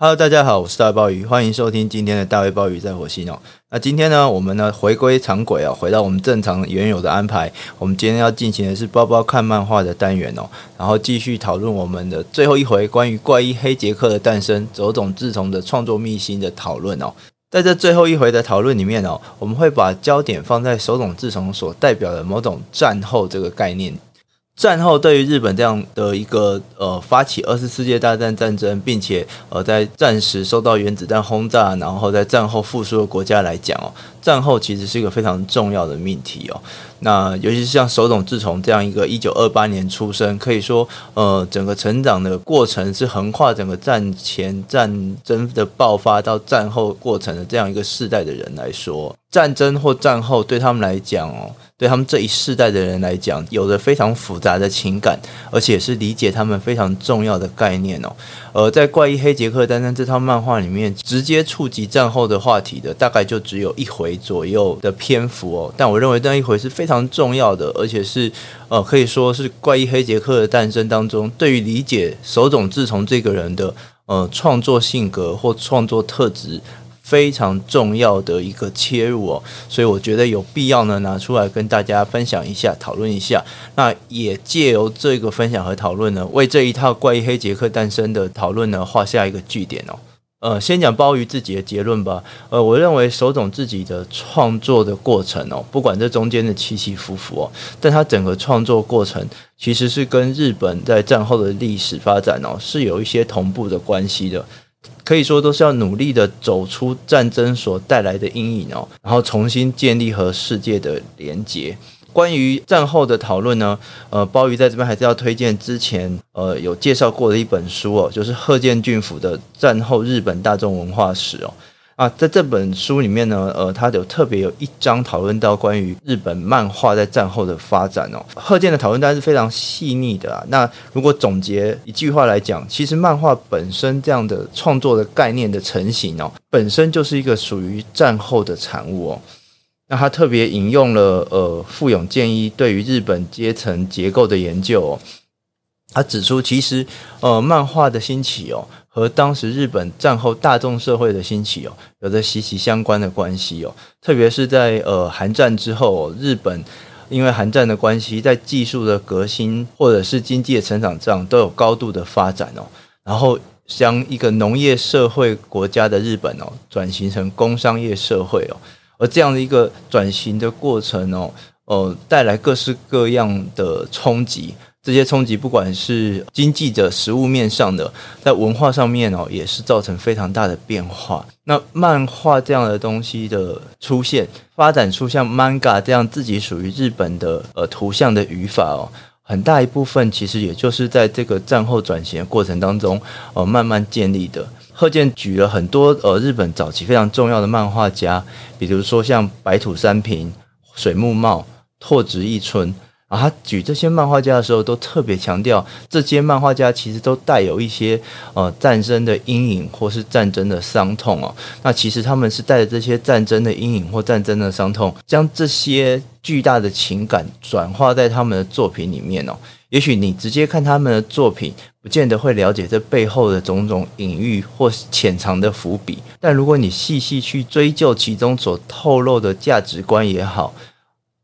Hello，大家好，我是大卫鲍鱼，欢迎收听今天的大卫鲍鱼在火星哦。那今天呢，我们呢回归常轨哦，回到我们正常原有的安排。我们今天要进行的是包包看漫画的单元哦，然后继续讨论我们的最后一回关于怪医黑杰克的诞生、手冢治虫的创作秘辛的讨论哦。在这最后一回的讨论里面哦，我们会把焦点放在手冢治虫所代表的某种战后这个概念。战后对于日本这样的一个呃发起二次世界大战战争，并且呃在战时受到原子弹轰炸，然后在战后复苏的国家来讲哦，战后其实是一个非常重要的命题哦。那尤其是像手冢治虫这样一个一九二八年出生，可以说呃整个成长的过程是横跨整个战前战争的爆发到战后过程的这样一个世代的人来说，战争或战后对他们来讲哦。对他们这一世代的人来讲，有着非常复杂的情感，而且是理解他们非常重要的概念哦。呃在《怪异黑杰克诞生》这套漫画里面，直接触及战后的话题的，大概就只有一回左右的篇幅哦。但我认为那一回是非常重要的，而且是呃，可以说是《怪异黑杰克的诞生》当中，对于理解手冢治虫这个人的呃创作性格或创作特质。非常重要的一个切入哦，所以我觉得有必要呢拿出来跟大家分享一下，讨论一下。那也借由这个分享和讨论呢，为这一套怪异黑杰克诞生的讨论呢画下一个句点哦。呃，先讲鲍鱼自己的结论吧。呃，我认为手冢自己的创作的过程哦，不管这中间的起起伏伏哦，但他整个创作过程其实是跟日本在战后的历史发展哦是有一些同步的关系的。可以说都是要努力的走出战争所带来的阴影哦，然后重新建立和世界的连接。关于战后的讨论呢，呃，鲍鱼在这边还是要推荐之前呃有介绍过的一本书哦，就是贺建俊府的《战后日本大众文化史》哦。啊，在这本书里面呢，呃，他有特别有一章讨论到关于日本漫画在战后的发展哦。贺建的讨论当然是非常细腻的啊。那如果总结一句话来讲，其实漫画本身这样的创作的概念的成型哦，本身就是一个属于战后的产物哦。那他特别引用了呃富永健一对于日本阶层结构的研究哦，他指出其实呃漫画的兴起哦。和当时日本战后大众社会的兴起哦，有着息息相关的关系哦。特别是在呃韩战之后，日本因为韩战的关系，在技术的革新或者是经济的成长上都有高度的发展哦。然后将一个农业社会国家的日本哦，转型成工商业社会哦。而这样的一个转型的过程哦，呃，带来各式各样的冲击。这些冲击，不管是经济的实物面上的，在文化上面哦，也是造成非常大的变化。那漫画这样的东西的出现，发展出像 manga 这样自己属于日本的呃图像的语法哦，很大一部分其实也就是在这个战后转型的过程当中呃慢慢建立的。贺建举了很多呃日本早期非常重要的漫画家，比如说像白土三平、水木茂、拓殖一春。啊，他举这些漫画家的时候，都特别强调，这些漫画家其实都带有一些呃战争的阴影或是战争的伤痛哦。那其实他们是带着这些战争的阴影或战争的伤痛，将这些巨大的情感转化在他们的作品里面哦。也许你直接看他们的作品，不见得会了解这背后的种种隐喻或潜藏的伏笔，但如果你细细去追究其中所透露的价值观也好。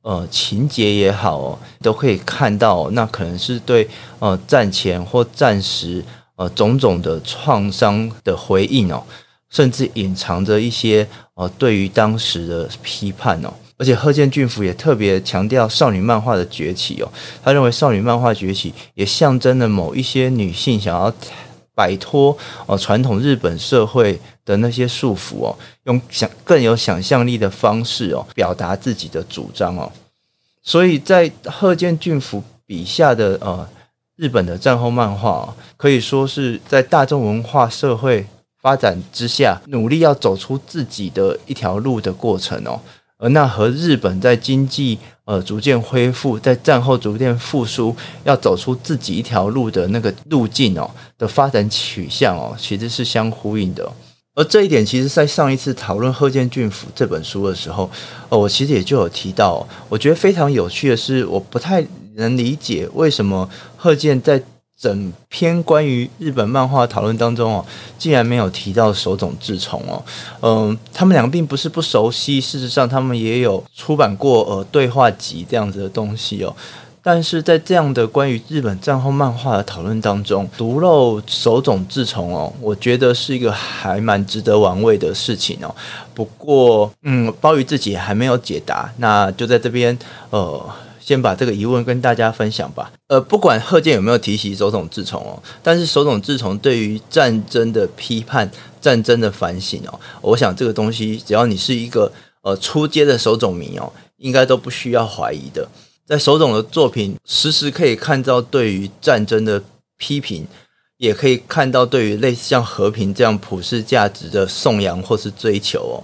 呃，情节也好，都可以看到，那可能是对呃战前或战时呃种种的创伤的回应哦，甚至隐藏着一些呃对于当时的批判哦。而且贺建俊夫也特别强调少女漫画的崛起哦，他认为少女漫画崛起也象征了某一些女性想要摆脱哦传统日本社会的那些束缚哦，用想更有想象力的方式哦表达自己的主张哦，所以在贺建俊夫笔下的呃日本的战后漫画可以说是在大众文化社会发展之下努力要走出自己的一条路的过程哦。那和日本在经济呃逐渐恢复，在战后逐渐复苏，要走出自己一条路的那个路径哦的发展取向哦，其实是相呼应的。而这一点，其实在上一次讨论贺建俊府这本书的时候，呃，我其实也就有提到，我觉得非常有趣的是，我不太能理解为什么贺建在整篇关于日本漫画讨论当中哦，竟然没有提到手冢治虫哦，嗯，他们两个并不是不熟悉，事实上他们也有出版过呃对话集这样子的东西哦。但是在这样的关于日本战后漫画的讨论当中，独漏手冢治虫哦，我觉得是一个还蛮值得玩味的事情哦。不过，嗯，鲍鱼自己还没有解答，那就在这边呃，先把这个疑问跟大家分享吧。呃，不管贺建有没有提起手冢治虫哦，但是手冢治虫对于战争的批判、战争的反省哦，我想这个东西，只要你是一个呃初阶的手冢迷哦，应该都不需要怀疑的。在手冢的作品，时时可以看到对于战争的批评，也可以看到对于类似像和平这样普世价值的颂扬或是追求哦。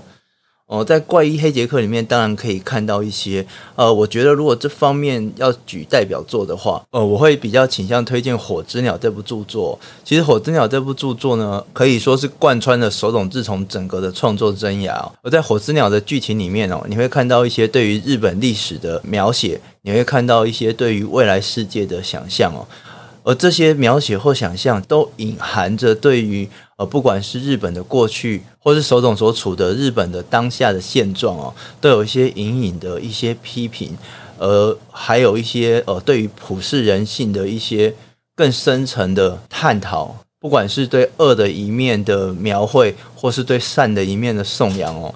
哦，在怪医黑杰克里面，当然可以看到一些。呃，我觉得如果这方面要举代表作的话，呃，我会比较倾向推荐《火之鸟》这部著作。其实，《火之鸟》这部著作呢，可以说是贯穿了手冢治虫整个的创作生涯。而在《火之鸟》的剧情里面哦，你会看到一些对于日本历史的描写，你会看到一些对于未来世界的想象哦。而这些描写或想象，都隐含着对于。呃，不管是日本的过去，或是手冢所处的日本的当下的现状哦，都有一些隐隐的一些批评，呃，还有一些呃，对于普世人性的一些更深层的探讨。不管是对恶的一面的描绘，或是对善的一面的颂扬哦，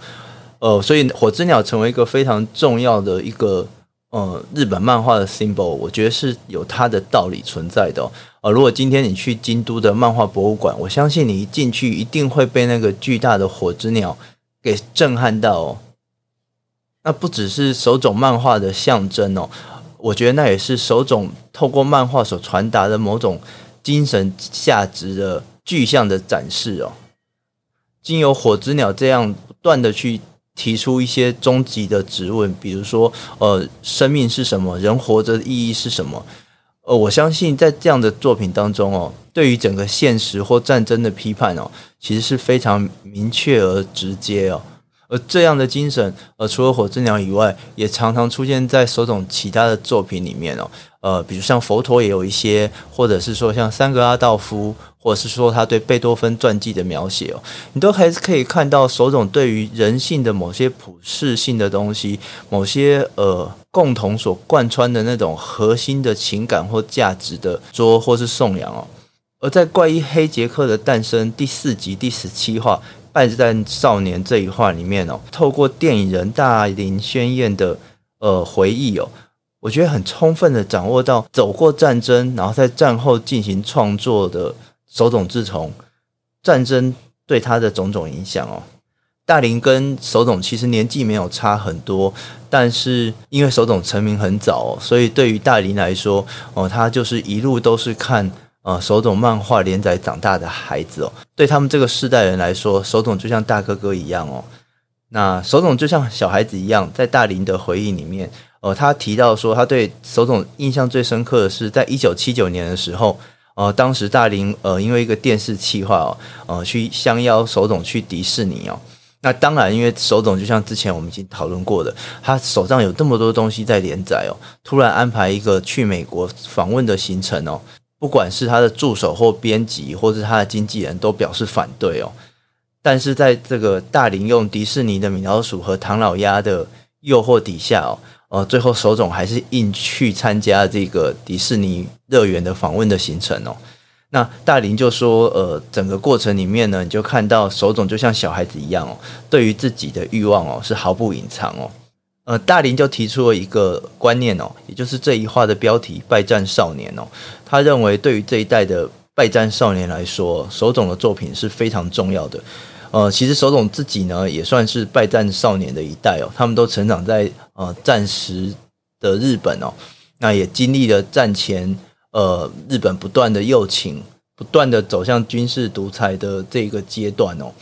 呃，所以火之鸟成为一个非常重要的一个。呃，日本漫画的 symbol，我觉得是有它的道理存在的。呃，如果今天你去京都的漫画博物馆，我相信你一进去一定会被那个巨大的火之鸟给震撼到哦。那不只是手冢漫画的象征哦，我觉得那也是手冢透过漫画所传达的某种精神价值的具象的展示哦。经由火之鸟这样不断的去。提出一些终极的质问，比如说，呃，生命是什么？人活着的意义是什么？呃，我相信在这样的作品当中哦，对于整个现实或战争的批判哦，其实是非常明确而直接哦。而这样的精神，呃，除了火之鸟以外，也常常出现在手冢其他的作品里面哦。呃，比如像佛陀也有一些，或者是说像三格阿道夫，或者是说他对贝多芬传记的描写哦，你都还是可以看到手冢对于人性的某些普世性的东西，某些呃共同所贯穿的那种核心的情感或价值的说或是颂扬哦。而在怪医黑杰克的诞生第四集第十七话《败战少年》这一话里面哦，透过电影人大林宣彦的呃回忆哦。我觉得很充分的掌握到走过战争，然后在战后进行创作的手冢治虫，战争对他的种种影响哦。大林跟手冢其实年纪没有差很多，但是因为手冢成名很早，所以对于大林来说，哦，他就是一路都是看呃手冢漫画连载长大的孩子哦。对他们这个世代人来说，手冢就像大哥哥一样哦。那手冢就像小孩子一样，在大林的回忆里面。呃，他提到说，他对手冢印象最深刻的是，在一九七九年的时候，呃，当时大林呃，因为一个电视企划哦，呃，去相邀手冢去迪士尼哦。那当然，因为手冢就像之前我们已经讨论过的，他手上有这么多东西在连载哦，突然安排一个去美国访问的行程哦，不管是他的助手或编辑，或是他的经纪人，都表示反对哦。但是在这个大林用迪士尼的米老鼠和唐老鸭的诱惑底下哦。呃，最后手冢还是硬去参加这个迪士尼乐园的访问的行程哦。那大林就说，呃，整个过程里面呢，你就看到手冢就像小孩子一样哦，对于自己的欲望哦是毫不隐藏哦。呃，大林就提出了一个观念哦，也就是这一话的标题《败战少年》哦。他认为对于这一代的败战少年来说，手冢的作品是非常重要的。呃，其实手冢自己呢，也算是败战少年的一代哦。他们都成长在呃战时的日本哦，那也经历了战前呃日本不断的右倾，不断的走向军事独裁的这个阶段哦。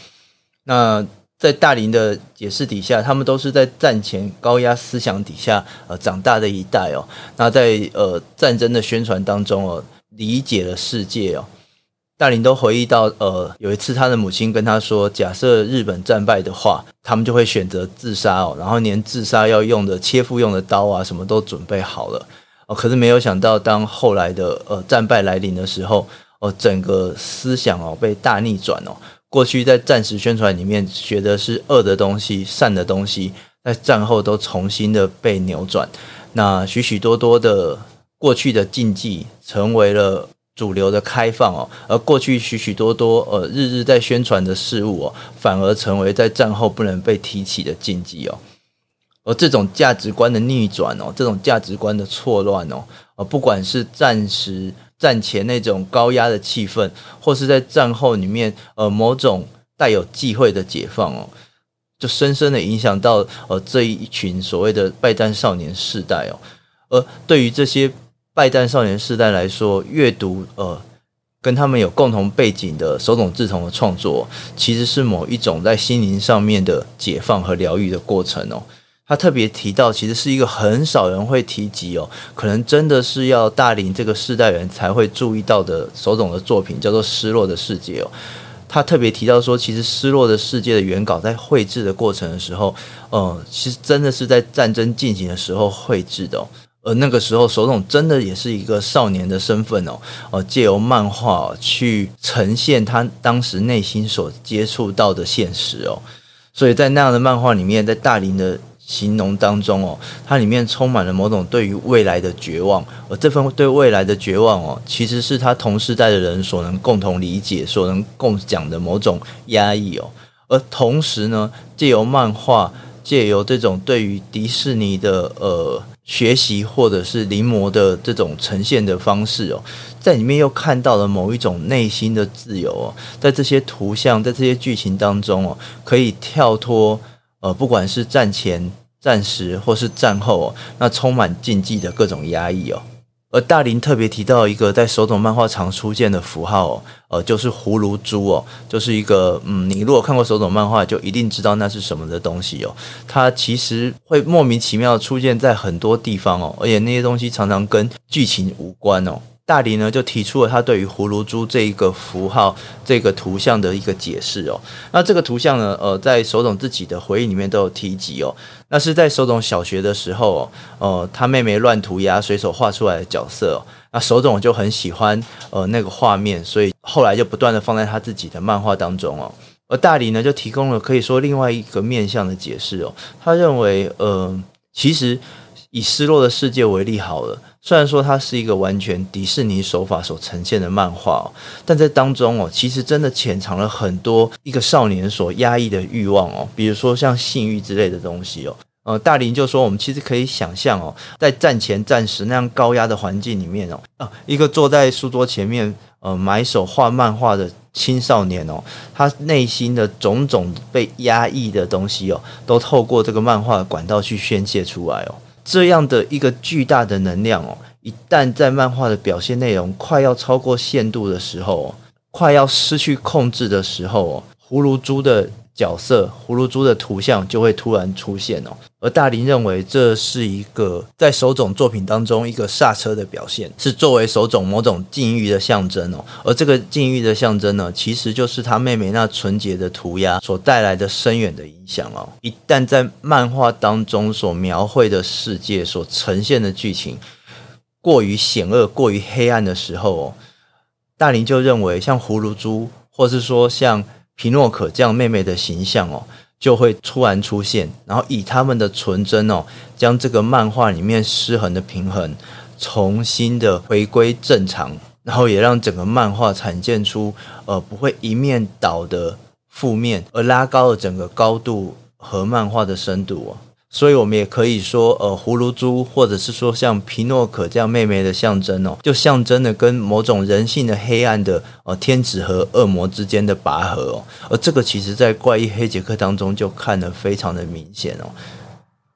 那在大林的解释底下，他们都是在战前高压思想底下呃长大的一代哦。那在呃战争的宣传当中哦，理解了世界哦。大林都回忆到，呃，有一次他的母亲跟他说，假设日本战败的话，他们就会选择自杀哦，然后连自杀要用的切腹用的刀啊，什么都准备好了。哦，可是没有想到，当后来的呃战败来临的时候，哦，整个思想哦被大逆转哦。过去在战时宣传里面学的是恶的东西、善的东西，在战后都重新的被扭转。那许许多多的过去的禁忌成为了主流的开放哦，而过去许许多多呃日日在宣传的事物哦，反而成为在战后不能被提起的禁忌哦。而这种价值观的逆转哦，这种价值观的错乱哦，呃，不管是战时。战前那种高压的气氛，或是在战后里面，呃，某种带有忌讳的解放哦，就深深的影响到呃这一群所谓的败战少年世代哦。而对于这些败战少年世代来说，阅读呃跟他们有共同背景的手冢治虫的创作，其实是某一种在心灵上面的解放和疗愈的过程哦。他特别提到，其实是一个很少人会提及哦，可能真的是要大龄这个世代人才会注意到的手冢的作品，叫做《失落的世界》哦。他特别提到说，其实《失落的世界》的原稿在绘制的过程的时候，呃，其实真的是在战争进行的时候绘制的。而那个时候，手冢真的也是一个少年的身份哦，哦，借由漫画去呈现他当时内心所接触到的现实哦。所以在那样的漫画里面，在大龄的。形容当中哦，它里面充满了某种对于未来的绝望，而这份对未来的绝望哦，其实是他同时代的人所能共同理解、所能共讲的某种压抑哦。而同时呢，借由漫画，借由这种对于迪士尼的呃学习或者是临摹的这种呈现的方式哦，在里面又看到了某一种内心的自由哦，在这些图像、在这些剧情当中哦，可以跳脱呃，不管是战前。战时或是战后哦，那充满禁忌的各种压抑哦。而大林特别提到一个在手冢漫画常出现的符号哦，呃，就是葫芦珠哦，就是一个嗯，你如果看过手冢漫画，就一定知道那是什么的东西哦。它其实会莫名其妙出现在很多地方哦，而且那些东西常常跟剧情无关哦。大林呢就提出了他对于葫芦珠这一个符号、这个图像的一个解释哦。那这个图像呢，呃，在手冢自己的回忆里面都有提及哦。那是在手冢小学的时候哦，呃，他妹妹乱涂鸦，随手画出来的角色哦。那手冢就很喜欢呃那个画面，所以后来就不断的放在他自己的漫画当中哦。而大理呢就提供了可以说另外一个面向的解释哦。他认为，呃，其实以失落的世界为例好了。虽然说它是一个完全迪士尼手法所呈现的漫画，哦但在当中哦，其实真的潜藏了很多一个少年所压抑的欲望哦，比如说像性欲之类的东西哦。呃，大林就说，我们其实可以想象哦，在战前战时那样高压的环境里面哦，啊，一个坐在书桌前面呃埋首画漫画的青少年哦，他内心的种种被压抑的东西哦，都透过这个漫画的管道去宣泄出来哦。这样的一个巨大的能量哦，一旦在漫画的表现内容快要超过限度的时候，哦快要失去控制的时候哦，葫芦珠的角色、葫芦珠的图像就会突然出现哦。而大林认为这是一个在手冢作品当中一个刹车的表现，是作为手冢某种禁欲的象征哦。而这个禁欲的象征呢，其实就是他妹妹那纯洁的涂鸦所带来的深远的影响哦。一旦在漫画当中所描绘的世界所呈现的剧情过于险恶、过于黑暗的时候哦，大林就认为像葫芦珠，或是说像皮诺可这样妹妹的形象哦。就会突然出现，然后以他们的纯真哦，将这个漫画里面失衡的平衡重新的回归正常，然后也让整个漫画展现出呃不会一面倒的负面，而拉高了整个高度和漫画的深度哦。所以，我们也可以说，呃，葫芦珠，或者是说像皮诺可这样妹妹的象征哦，就象征了跟某种人性的黑暗的呃天使和恶魔之间的拔河哦。而这个其实在怪异黑杰克当中就看得非常的明显哦。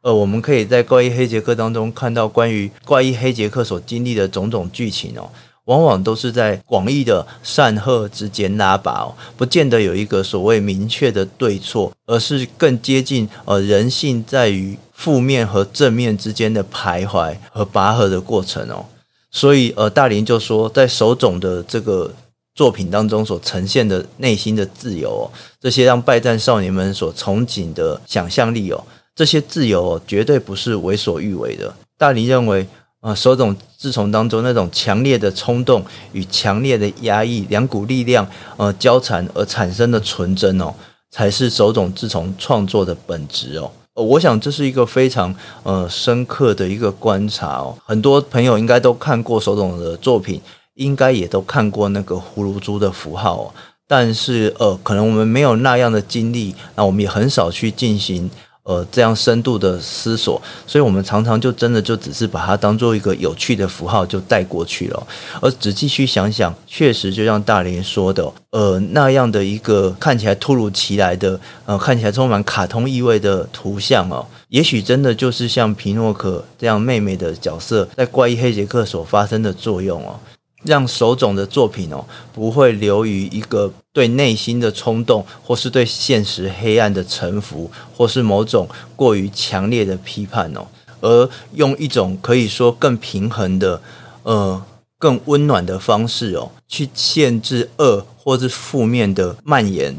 呃，我们可以在怪异黑杰克当中看到关于怪异黑杰克所经历的种种剧情哦。往往都是在广义的善恶之间拉拔哦，不见得有一个所谓明确的对错，而是更接近呃人性在于负面和正面之间的徘徊和拔河的过程哦。所以呃，大林就说，在手冢的这个作品当中所呈现的内心的自由哦，这些让拜占少年们所憧憬的想象力哦，这些自由哦，绝对不是为所欲为的。大林认为。啊手冢治虫当中那种强烈的冲动与强烈的压抑两股力量呃交缠而产生的纯真哦，才是手冢治虫创作的本质哦。呃，我想这是一个非常呃深刻的一个观察哦。很多朋友应该都看过手冢的作品，应该也都看过那个葫芦珠的符号哦。但是呃，可能我们没有那样的经历，那我们也很少去进行呃这样深度的思索，所以我们常常就真的就只是把它当做一个有趣的符号就带过去了。而仔细去想想，确实就像大林说的。呃，那样的一个看起来突如其来的，呃，看起来充满卡通意味的图像哦，也许真的就是像皮诺可这样妹妹的角色在怪异黑杰克所发生的作用哦，让手冢的作品哦不会流于一个对内心的冲动，或是对现实黑暗的臣服，或是某种过于强烈的批判哦，而用一种可以说更平衡的，呃。更温暖的方式哦，去限制恶或是负面的蔓延，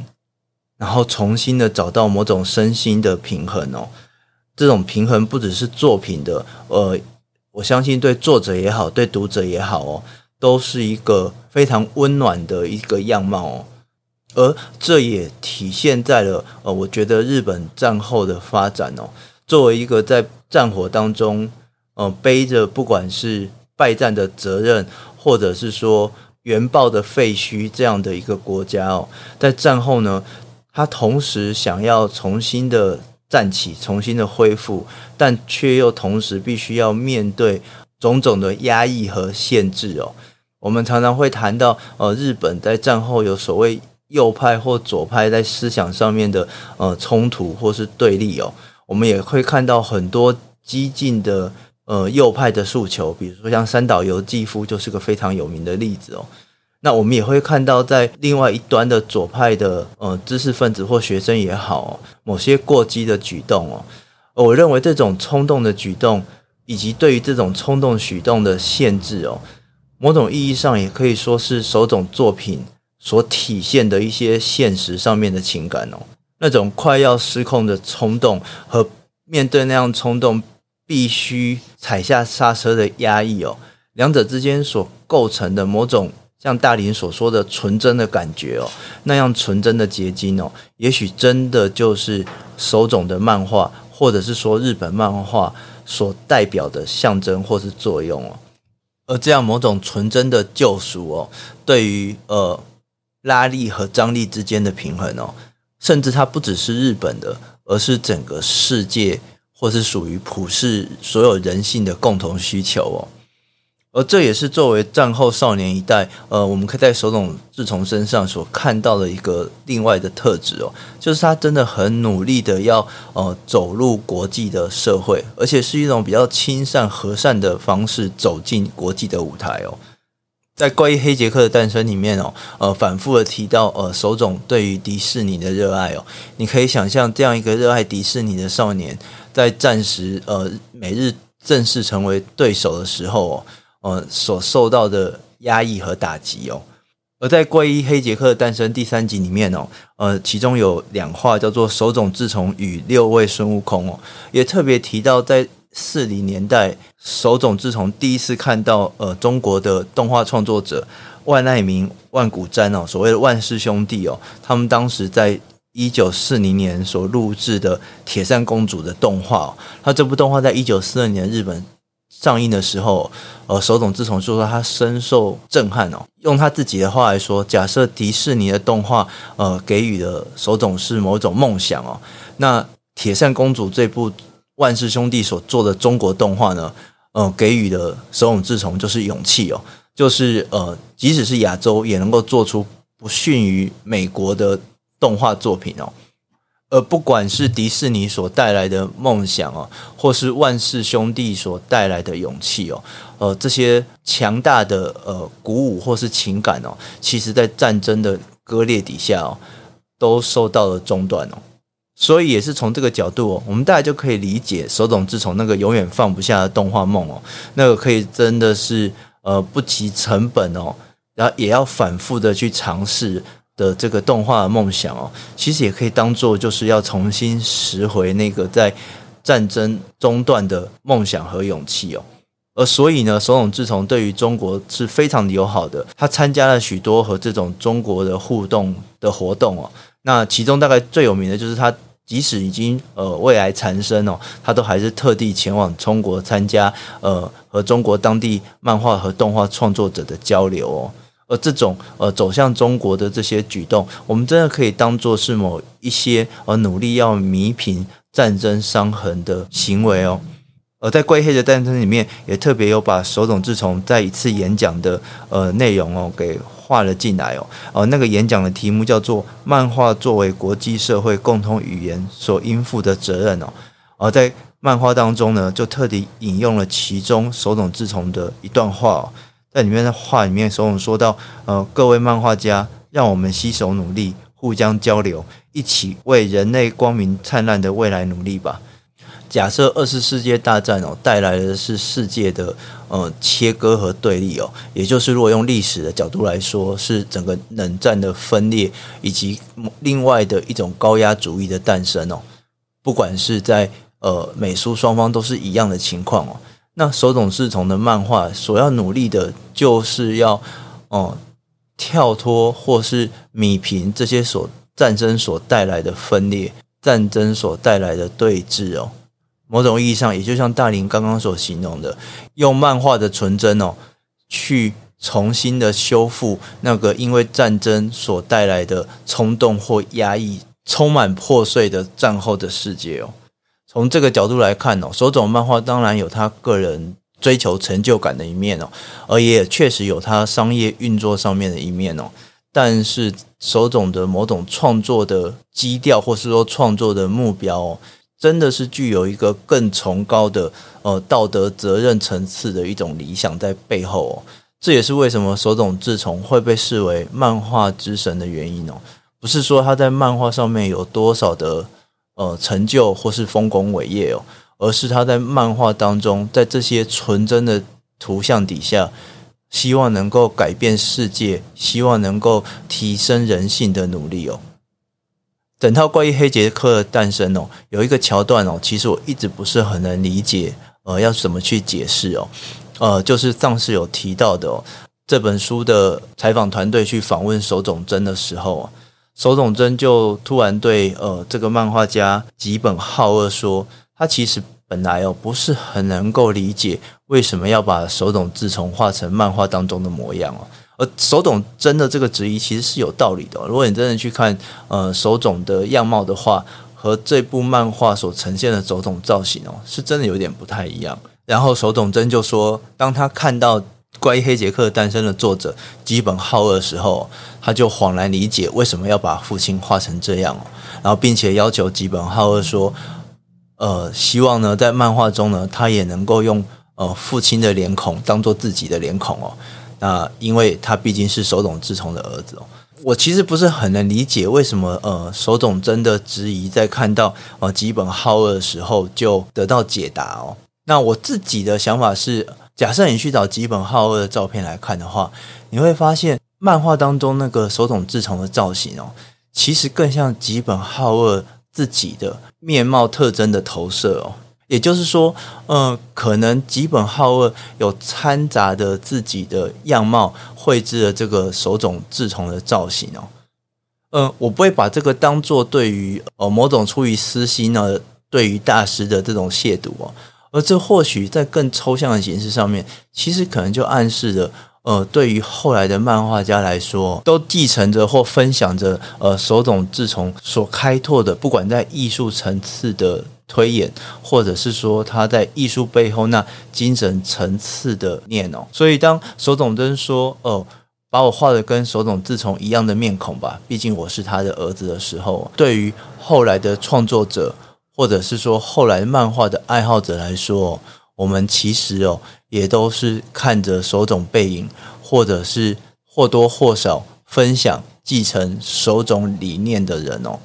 然后重新的找到某种身心的平衡哦。这种平衡不只是作品的，呃，我相信对作者也好，对读者也好哦，都是一个非常温暖的一个样貌哦。而这也体现在了呃，我觉得日本战后的发展哦，作为一个在战火当中，呃，背着不管是。败战的责任，或者是说原爆的废墟这样的一个国家哦，在战后呢，他同时想要重新的站起，重新的恢复，但却又同时必须要面对种种的压抑和限制哦。我们常常会谈到，呃，日本在战后有所谓右派或左派在思想上面的呃冲突或是对立哦，我们也会看到很多激进的。呃，右派的诉求，比如说像三岛由纪夫就是个非常有名的例子哦。那我们也会看到，在另外一端的左派的呃知识分子或学生也好，某些过激的举动哦，我认为这种冲动的举动，以及对于这种冲动举动的限制哦，某种意义上也可以说是手冢作品所体现的一些现实上面的情感哦，那种快要失控的冲动和面对那样冲动。必须踩下刹车的压抑哦，两者之间所构成的某种像大林所说的纯真的感觉哦，那样纯真的结晶哦，也许真的就是手冢的漫画，或者是说日本漫画所代表的象征或是作用哦。而这样某种纯真的救赎哦，对于呃拉力和张力之间的平衡哦，甚至它不只是日本的，而是整个世界。或是属于普世所有人性的共同需求哦，而这也是作为战后少年一代，呃，我们可以在手塚治虫身上所看到的一个另外的特质哦，就是他真的很努力的要呃走入国际的社会，而且是一种比较亲善和善的方式走进国际的舞台哦。在关于黑杰克的诞生里面哦，呃，反复的提到呃，手塚对于迪士尼的热爱哦，你可以想象这样一个热爱迪士尼的少年，在战时呃，美日正式成为对手的时候哦，呃，所受到的压抑和打击哦。而在关于黑杰克的诞生第三集里面哦，呃，其中有两话叫做手冢治虫与六位孙悟空哦，也特别提到在。四零年代，手冢治虫第一次看到呃中国的动画创作者万爱明、万古瞻哦，所谓的万氏兄弟哦，他们当时在一九四零年所录制的《铁扇公主》的动画哦，他这部动画在一九四二年日本上映的时候，呃，手塚治虫就说他深受震撼哦。用他自己的话来说，假设迪士尼的动画呃给予的手塚是某种梦想哦，那《铁扇公主》这部。万氏兄弟所做的中国动画呢，呃，给予的手塚治虫就是勇气哦，就是呃，即使是亚洲也能够做出不逊于美国的动画作品哦。而不管是迪士尼所带来的梦想哦，或是万氏兄弟所带来的勇气哦，呃，这些强大的呃鼓舞或是情感哦，其实在战争的割裂底下哦，都受到了中断哦。所以也是从这个角度哦，我们大家就可以理解手冢治虫那个永远放不下的动画梦哦，那个可以真的是呃不计成本哦，然后也要反复的去尝试的这个动画的梦想哦，其实也可以当做就是要重新拾回那个在战争中断的梦想和勇气哦。而所以呢，首冢治虫对于中国是非常友好的。他参加了许多和这种中国的互动的活动哦。那其中大概最有名的就是他，即使已经呃胃癌缠身哦，他都还是特地前往中国参加呃和中国当地漫画和动画创作者的交流哦。而这种呃走向中国的这些举动，我们真的可以当做是某一些呃努力要弥平战争伤痕的行为哦。而在《怪黑的诞生》里面，也特别有把手冢治虫在一次演讲的呃内容哦给画了进来哦。呃，那个演讲的题目叫做“漫画作为国际社会共同语言所应负的责任”哦。而在漫画当中呢，就特地引用了其中手冢治虫的一段话哦，在里面的话里面，所我们说到：“呃，各位漫画家，让我们携手努力，互相交流，一起为人类光明灿烂的未来努力吧。”假设二次世界大战哦带来的是世界的呃切割和对立哦，也就是如果用历史的角度来说，是整个冷战的分裂，以及另外的一种高压主义的诞生哦。不管是在呃美苏双方都是一样的情况哦。那手冢治虫的漫画所要努力的就是要哦、跳脱或是弭平这些所战争所带来的分裂，战争所带来的对峙哦。某种意义上，也就像大林刚刚所形容的，用漫画的纯真哦，去重新的修复那个因为战争所带来的冲动或压抑、充满破碎的战后的世界哦。从这个角度来看哦，手冢漫画当然有他个人追求成就感的一面哦，而也确实有他商业运作上面的一面哦。但是手冢的某种创作的基调，或是说创作的目标哦。真的是具有一个更崇高的呃道德责任层次的一种理想在背后哦，这也是为什么手冢治虫会被视为漫画之神的原因哦。不是说他在漫画上面有多少的呃成就或是丰功伟业哦，而是他在漫画当中，在这些纯真的图像底下，希望能够改变世界，希望能够提升人性的努力哦。整套关于黑杰克的诞生哦，有一个桥段哦，其实我一直不是很能理解，呃，要怎么去解释哦，呃，就是上次有提到的哦，这本书的采访团队去访问手冢真的时候，手冢真就突然对呃这个漫画家吉本浩二说，他其实本来哦不是很能够理解为什么要把手冢治虫画成漫画当中的模样哦。而手冢真的这个质疑其实是有道理的。如果你真的去看呃手冢的样貌的话，和这部漫画所呈现的手冢造型哦，是真的有点不太一样。然后手冢真就说，当他看到《关于黑杰克诞生》的作者吉本浩二的时候，他就恍然理解为什么要把父亲画成这样哦。然后并且要求吉本浩二说，呃，希望呢在漫画中呢，他也能够用呃父亲的脸孔当做自己的脸孔哦。那因为他毕竟是手冢治虫的儿子哦，我其实不是很能理解为什么呃手冢真的质疑在看到呃吉本浩二的时候就得到解答哦。那我自己的想法是，假设你去找吉本浩二的照片来看的话，你会发现漫画当中那个手冢治虫的造型哦，其实更像吉本浩二自己的面貌特征的投射哦。也就是说，嗯、呃，可能吉本浩二有掺杂的自己的样貌，绘制了这个手冢治虫的造型哦。嗯、我不会把这个当做对于呃某种出于私心呢，对于大师的这种亵渎哦。而这或许在更抽象的形式上面，其实可能就暗示着，呃，对于后来的漫画家来说，都继承着或分享着呃手冢治虫所开拓的，不管在艺术层次的。推演，或者是说他在艺术背后那精神层次的念哦，所以当手冢真说哦，把我画的跟手冢治虫一样的面孔吧，毕竟我是他的儿子的时候，对于后来的创作者，或者是说后来漫画的爱好者来说，我们其实哦，也都是看着手冢背影，或者是或多或少分享继承手冢理念的人哦。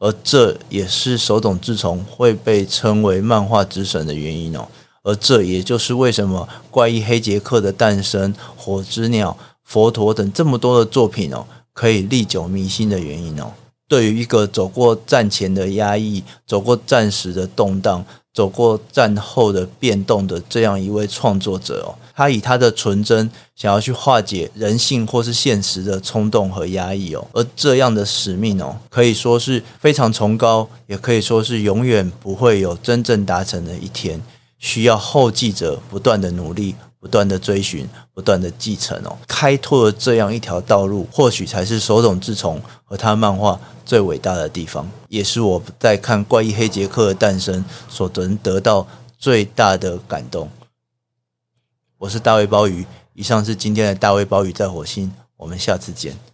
而这也是手冢治虫会被称为漫画之神的原因哦。而这也就是为什么怪异黑杰克的诞生、火之鸟、佛陀等这么多的作品哦，可以历久弥新的原因哦。对于一个走过战前的压抑、走过战时的动荡、走过战后的变动的这样一位创作者哦，他以他的纯真想要去化解人性或是现实的冲动和压抑哦，而这样的使命哦，可以说是非常崇高，也可以说是永远不会有真正达成的一天，需要后继者不断的努力。不断的追寻，不断的继承哦，开拓了这样一条道路，或许才是手冢治虫和他漫画最伟大的地方，也是我在看《怪异黑杰克》的诞生所能得到最大的感动。我是大卫鲍鱼，以上是今天的大卫鲍鱼在火星，我们下次见。